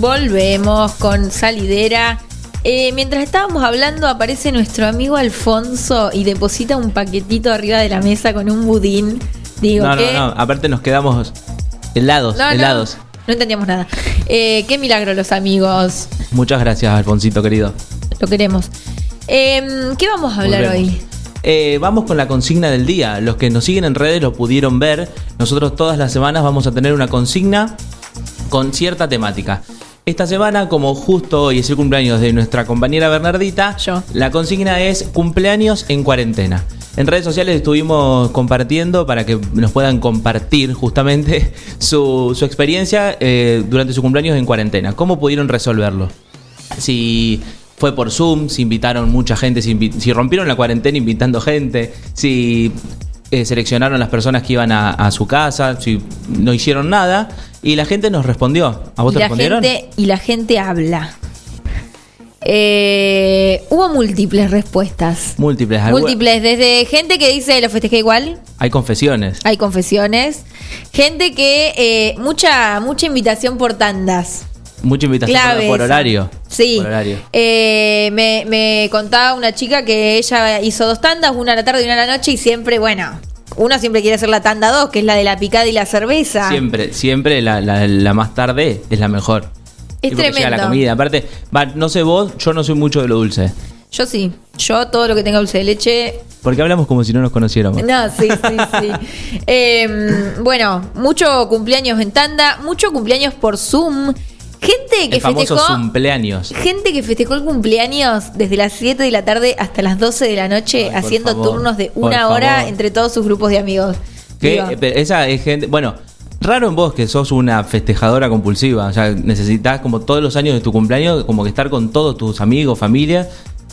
volvemos con salidera. Eh, mientras estábamos hablando, aparece nuestro amigo Alfonso y deposita un paquetito arriba de la mesa con un budín. Digo, no, ¿qué? no, no. Aparte nos quedamos helados, No, helados. No, entendíamos nada. Eh, qué milagro los amigos. Muchas gracias, Alfonsito, querido. Lo queremos. Em, ¿Qué vamos a hablar Volvemos. hoy? Eh, vamos con la consigna del día. Los que nos siguen en redes lo pudieron ver. Nosotros todas las semanas vamos a tener una consigna con cierta temática. Esta semana, como justo hoy es el cumpleaños de nuestra compañera Bernardita, Yo. la consigna es cumpleaños en cuarentena. En redes sociales estuvimos compartiendo para que nos puedan compartir justamente su, su experiencia eh, durante su cumpleaños en cuarentena. ¿Cómo pudieron resolverlo? si fue por Zoom, si invitaron mucha gente, si, invi- si rompieron la cuarentena invitando gente, si eh, seleccionaron las personas que iban a, a su casa, si no hicieron nada. Y la gente nos respondió. ¿A vos Y te la, respondieron? gente, y la gente habla. Eh, hubo múltiples respuestas. Múltiples. Múltiples, desde gente que dice lo festejé igual, Hay confesiones. hay confesiones. Gente que eh, mucha mucha invitación por tandas. Mucha invitación por, horario. Sí. Por horario. Eh, me, me contaba una chica que ella hizo dos tandas, una a la tarde y una a la noche, y siempre, bueno, uno siempre quiere hacer la tanda dos, que es la de la picada y la cerveza. Siempre, siempre la, la- la más tarde es la mejor. Es Sí, porque llega tremendo. la comida. Aparte, va, no sé vos, yo no soy mucho de lo dulce. Yo sí, yo todo lo que tenga dulce de leche Porque hablamos como si no nos conociéramos. No, sí, sí, sí. Eh, bueno, mucho cumpleaños en tanda, mucho cumpleaños por Zoom. Gente que El famoso festejó. cumpleaños. Gente que festejó el cumpleaños desde las 7 de la tarde hasta las 12 de la noche, Ay, haciendo favor, turnos de una hora favor. entre todos sus grupos de amigos. Que eh, esa es gente. Bueno, raro en vos que sos una festejadora compulsiva. O sea, necesitas como todos los años de tu cumpleaños, como que estar con todos tus amigos, familia,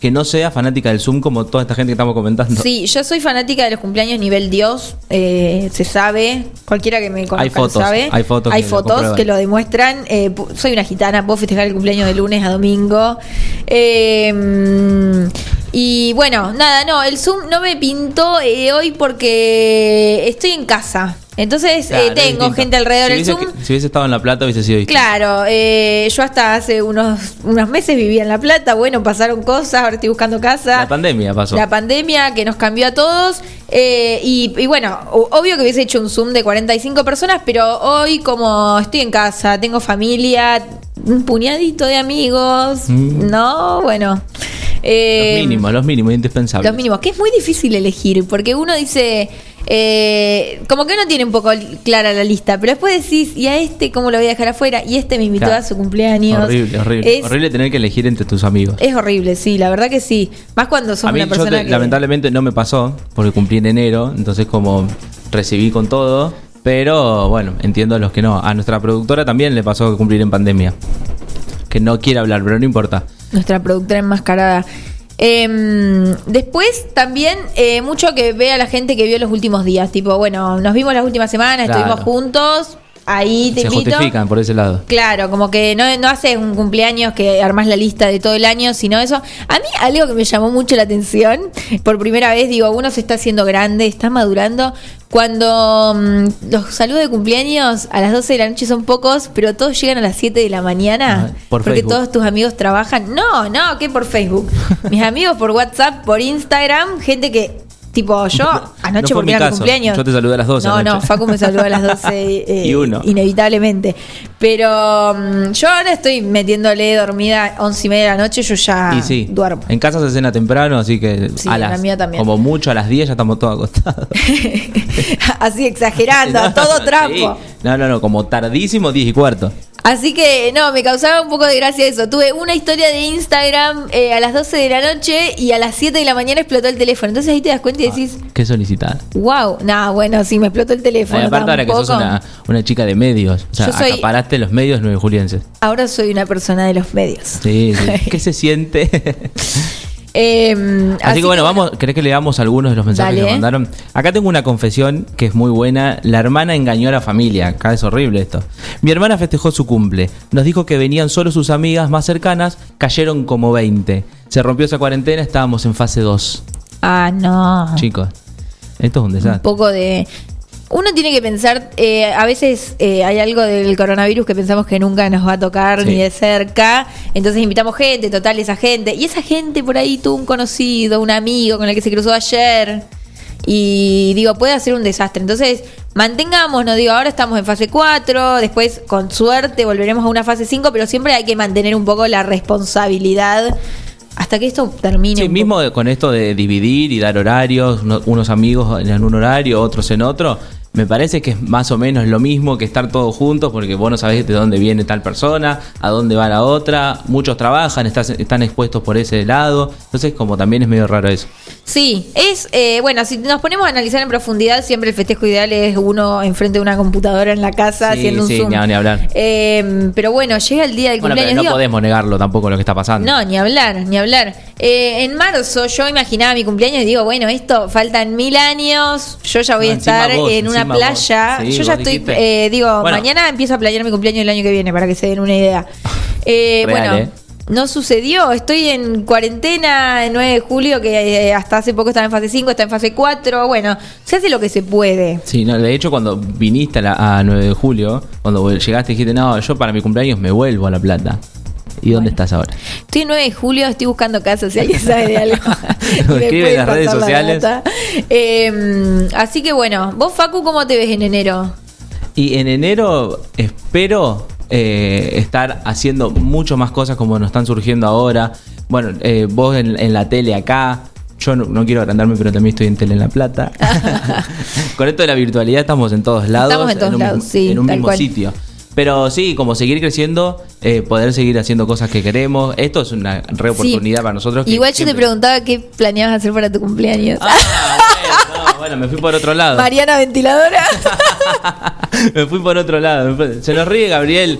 que no sea fanática del Zoom como toda esta gente que estamos comentando. Sí, yo soy fanática de los cumpleaños nivel Dios, eh, se sabe, cualquiera que me conozca Hay fotos, lo sabe. hay fotos Hay que lo fotos comprueban. que lo demuestran. Eh, soy una gitana, puedo festejar el cumpleaños de lunes a domingo. Eh, y bueno, nada, no, el Zoom no me pintó eh, hoy porque estoy en casa. Entonces Claro, eh, tengo gente alrededor si del hubiese, Zoom. si hubiese estado en La Plata hubiese sido distinto. Claro, eh, yo hasta hace unos, unos meses vivía en La Plata, bueno, pasaron cosas, ahora estoy buscando casa. La pandemia pasó. La pandemia que nos cambió a todos. eh, y, y bueno, obvio que hubiese hecho un Zoom de 45 personas, pero hoy como estoy en casa, tengo familia, un puñadito de amigos, Mm. ¿no? Bueno. eh, los mínimos, los mínimos, indispensables. los mínimos, que es muy difícil elegir, porque uno dice, eh, como que uno tiene un poco clara la lista, pero después decís, ¿y a este cómo lo voy a dejar afuera? Y este me invitó Claro. a su cumpleaños. Horrible, horrible. Es, Horrible tener que elegir entre tus amigos. es horrible, sí, la verdad que sí. Más cuando sos A mí, una yo persona te- que... lamentablemente no me pasó, porque cumplí en enero, entonces como recibí con todo, pero bueno, entiendo a los que no. A nuestra productora también le pasó que cumplir en pandemia. Que no quiere hablar, pero no importa. nuestra productora enmascarada. Em, después también eh, mucho que ve a la gente que vio los últimos días, tipo, bueno, nos vimos las últimas semanas, Claro. estuvimos juntos, ahí te Se invito. justifican por ese lado. Claro, como que no, no haces un cumpleaños que armás la lista de todo el año, sino eso. A mí algo que me llamó mucho la atención, por primera vez digo, uno se está haciendo grande, está madurando. Cuando mm, los saludos de cumpleaños a las 12 de la noche son pocos, pero todos llegan a las 7 de la mañana, Ah, por porque Facebook. todos tus amigos trabajan. No, no, que por Facebook. Mis amigos por WhatsApp, por Instagram, gente que... Tipo, yo anoche no porque mi era mi caso. cumpleaños. Yo te saludé a las 12 No, no, anoche. Facu me saludó a las 12 eh, Y uno. inevitablemente. Pero mm, yo ahora estoy metiéndole dormida 11 y media de la noche, yo ya y sí, duermo. en casa se cena temprano, así que Sí, a la las, mía también. como mucho a las 10 ya estamos todos acostados. Así exagerando, a todo Sí. trapo. No, no, no, como tardísimo 10 y cuarto. Así que no, me causaba un poco de gracia eso. Tuve una historia de Instagram eh, a las 12 de la noche y a las 7 de la mañana explotó el teléfono. Entonces ahí te das cuenta y decís, Qué solicitada. wow, nada, bueno, sí, me explotó el teléfono. Ay, aparte ahora que sos una, una chica de medios. O sea, soy- acaparaste los medios nueve julienses. Ahora soy una persona de los medios. Sí, sí. ¿Qué se siente? Eh, Así, que bueno, vamos, ¿querés que leamos algunos de los mensajes Dale. que nos mandaron? Acá tengo una confesión que es muy buena. La hermana engañó a la familia. Acá es horrible esto. Mi hermana festejó su cumple. Nos dijo que venían solo sus amigas más cercanas. Cayeron como 20. Se rompió esa cuarentena, estábamos en fase 2. Ah, no. Chicos, esto es un un desastre. poco de uno tiene que pensar, eh, a veces eh, hay algo del coronavirus que pensamos que nunca nos va a tocar Sí. ni de cerca, entonces invitamos gente, total, esa gente, y esa gente por ahí tuvo un conocido, un amigo con el que se cruzó ayer, y digo, puede hacer un desastre. Entonces, mantengámonos, digo, ahora estamos en fase 4, después con suerte volveremos a una fase 5, pero siempre hay que mantener un poco la responsabilidad hasta que esto termine. Sí, un mismo poco. con esto de dividir y dar horarios, uno- unos amigos en un horario, otros en otro, me parece que es más o menos lo mismo que estar todos juntos porque vos no sabés de dónde viene tal persona, a dónde va la otra, muchos trabajan, están expuestos por ese lado, entonces como también es medio raro eso. Sí, es, eh, bueno, si nos ponemos a analizar en profundidad, siempre el festejo ideal es uno enfrente de una computadora en la casa Sí, haciendo un sí, Zoom. ni hablar. Eh, pero bueno, llega el día del Bueno, pero cumpleaños. no digo, podemos negarlo tampoco lo que está pasando. No, ni hablar, ni hablar. Eh, en marzo yo imaginaba mi cumpleaños y digo, bueno, esto faltan mil años, yo ya voy No, a estar vos, en una playa. Sí, yo ya estoy, eh, digo, Bueno. mañana empiezo a planear mi cumpleaños el año que viene para que se den una idea. Eh, Real, bueno, ¿eh? No sucedió, estoy en cuarentena el 9 de julio, que eh, hasta hace poco estaba en fase 5, está en fase 4, bueno, se hace lo que se puede. Sí, no, de hecho cuando viniste a, la- a 9 de julio, cuando llegaste dijiste, no, yo para mi cumpleaños me vuelvo a La Plata. ¿Y dónde estás ahora? Estoy en 9 de julio, estoy buscando casa, si alguien sabe de algo. Escribe en las redes la sociales. Eh, así que bueno, vos Facu, ¿cómo te ves en enero? Y en enero espero eh, estar haciendo mucho más cosas como nos están surgiendo ahora. Bueno, eh, vos en, en la tele acá. Yo no, no quiero agrandarme, pero también estoy en Tele en La Plata. Con esto de la virtualidad estamos en todos lados. Estamos en todos un, lados, sí, En un mismo cual. sitio. Pero sí, como seguir creciendo, eh, poder seguir haciendo cosas que queremos. Esto es una re oportunidad Sí. para nosotros. que Igual yo te preguntaba qué planeabas hacer para tu cumpleaños. Ah, bueno, no, bueno, me fui por otro lado. Mariana Ventiladora. me fui por otro lado. Se nos ríe Gabriel.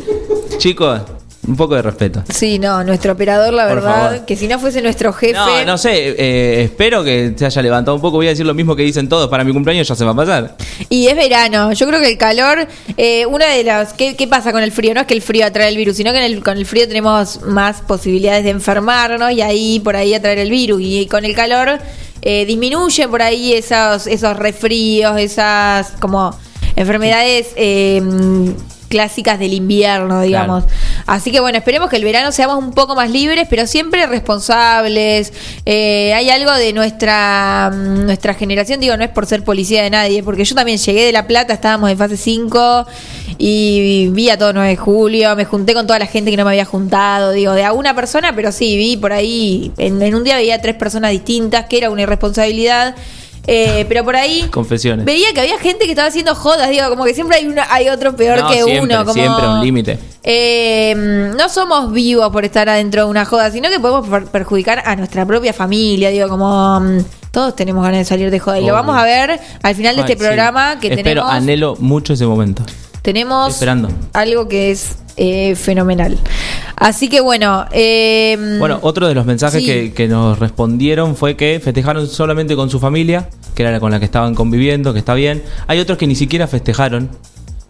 Chicos, un poco de respeto. sí, no, nuestro operador, la Por verdad, favor. que si no fuese nuestro jefe. No, no sé, eh, espero que se haya levantado un poco. Voy a decir lo mismo que dicen todos. Para mi cumpleaños ya se va a pasar. Y es verano. Yo creo que el calor, eh, una de las. ¿qué, qué pasa con el frío? No es que el frío atrae el virus, sino que en el- con el frío tenemos más posibilidades de enfermarnos y ahí por ahí atraer el virus. Y con el calor eh, disminuye por ahí esos, esos resfríos, esas como enfermedades. eh, clásicas del invierno, digamos. Así que bueno, esperemos que el verano seamos un poco más libres, pero siempre responsables. Eh, hay algo de nuestra, mm, nuestra generación, digo, no es por ser policía de nadie, porque yo también llegué de La Plata, estábamos en fase 5 y vi a todo 9 de julio, me junté con toda la gente que no me había juntado, digo, de a una persona, pero sí, vi por ahí, en, en un día veía a tres personas distintas, que era una irresponsabilidad. Eh, pero por ahí Confesiones. veía que había gente que estaba haciendo jodas, digo, como que siempre hay una, hay otro peor No, que siempre, uno. Como, siempre un límite. eh, no somos vivos por estar adentro de una joda, sino que podemos per- perjudicar a nuestra propia familia. Digo, como mm, todos tenemos ganas de salir de joda. Y lo vamos a ver al final de Ay, este sí. programa que Espero, tenemos. anhelo mucho ese momento. Tenemos esperando. algo que es eh, fenomenal. Así que bueno. eh, Bueno, otro de los mensajes sí. que, que nos respondieron fue que festejaron solamente con su familia, que era la con la que estaban conviviendo, que está bien. Hay otros que ni siquiera festejaron,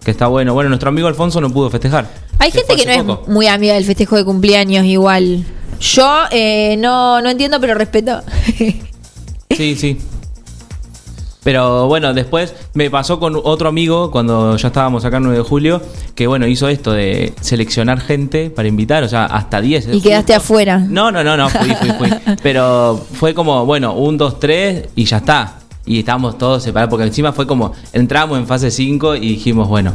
que está bueno. Bueno, nuestro amigo Alfonso no pudo festejar. Hay gente que no es muy amiga del festejo de cumpleaños igual. Yo eh, no, no entiendo, pero respeto. Sí, sí. Pero bueno, después me pasó con otro amigo cuando ya estábamos acá en 9 de julio, que bueno, hizo esto de seleccionar gente para invitar, o sea, hasta 10. y quedaste afuera. No, no, no, no, fui, fui, fui. Pero fue como, bueno, un, dos, tres y ya está. Y estábamos todos separados, porque encima fue como, entramos en fase 5 y dijimos, bueno,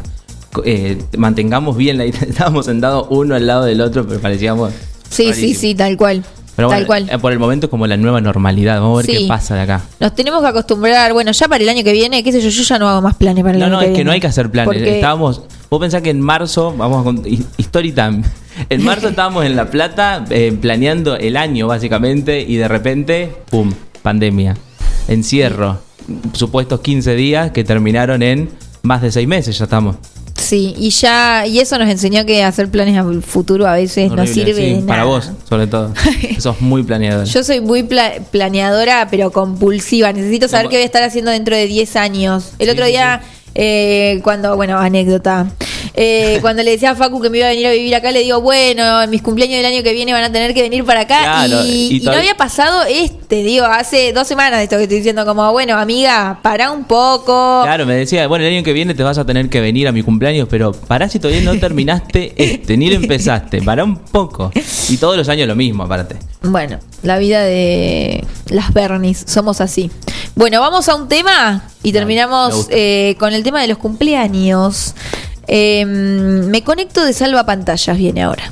eh, mantengamos bien la Estábamos sentados uno al lado del otro, pero parecíamos... Sí, sí, sí, tal cual. Pero tal bueno, cual. eh, por el momento es como la nueva normalidad. Vamos a ver Sí. qué pasa de acá. Nos tenemos que acostumbrar, bueno, ya para el año que viene, qué sé yo, yo ya no hago más planes para el No, año no, que es que viene. no hay que hacer planes. Porque- Estábamos. Vos pensás que en marzo, vamos a contar. Story time. En marzo estábamos en La Plata eh, planeando el año, básicamente, y de repente, ¡pum! Pandemia. Encierro. Supuestos 15 días que terminaron en más de 6 meses, ya estamos. Sí, y ya, y eso nos enseñó que hacer planes al futuro a veces no sirve sí, de Para vos, sobre todo. Sos muy planeador. Yo soy muy pla- planeadora, pero compulsiva. Necesito saber qué voy a estar haciendo dentro de 10 años. El Sí, otro sí, día, eh, cuando, bueno, anécdota. Eh, cuando le decía a Facu que me iba a venir a vivir acá, le digo, bueno, en mis cumpleaños del año que viene van a tener que venir para acá. Claro, y, y y no había pasado este, digo, hace dos semanas esto que estoy diciendo, como, bueno, amiga, para un poco. Claro, me decía, bueno, el año que viene te vas a tener que venir a mi cumpleaños, pero pará si todavía no terminaste este, ni lo empezaste, pará un poco. Y todos los años lo mismo, aparte. Bueno, la vida de las Bernis, somos así. Bueno, vamos a un tema y terminamos eh, con el tema de los cumpleaños. Eh, me conecto de salva pantallas, viene ahora.